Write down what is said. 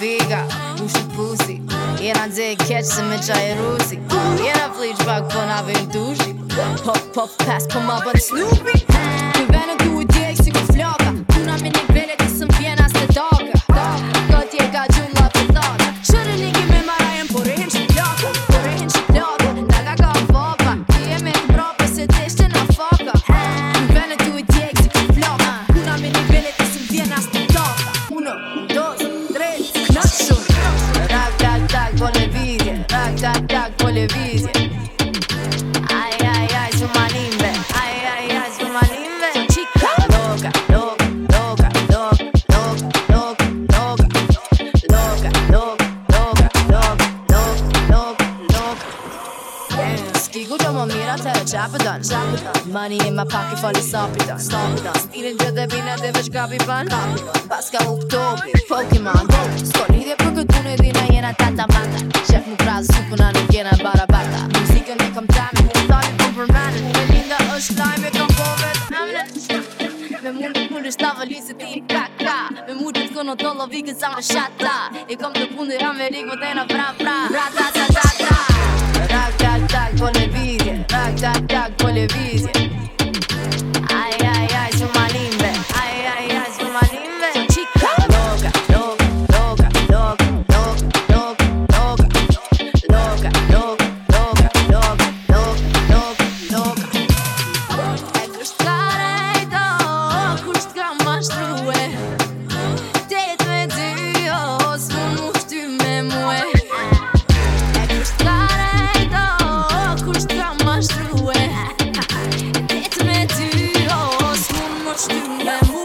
biga Ushi pusi Jena dze keq se me qaj e rusi Jena fliq pak po na vim dushi Pop, pop, pass po ma bët snupi Kuj vene du i djek televizje Aj, aj, aj, su malimbe aj, su malimbe Chica loca, loca, loca, loca, loca, loca, loca Loca, loca, loca, loca, loca, loca, loca Skigu do më mira të e qapë dënë Money in my pocket falli stopi dënë Stopi dënë Stilin dhe bina dhe veç kapi pan Pas ka u këtopi, Pokemon Sko lidhje për këtë punë e jena tata mata Shef mu prazë supëna nuk jena bata Me mund të punë është tavë se ti Me mund të të kono të lovi kësa me shata I kom të punë më pra pra Ra ta ta ta ta Rak tak tak televizje Rak tak tak televizje Aj aj student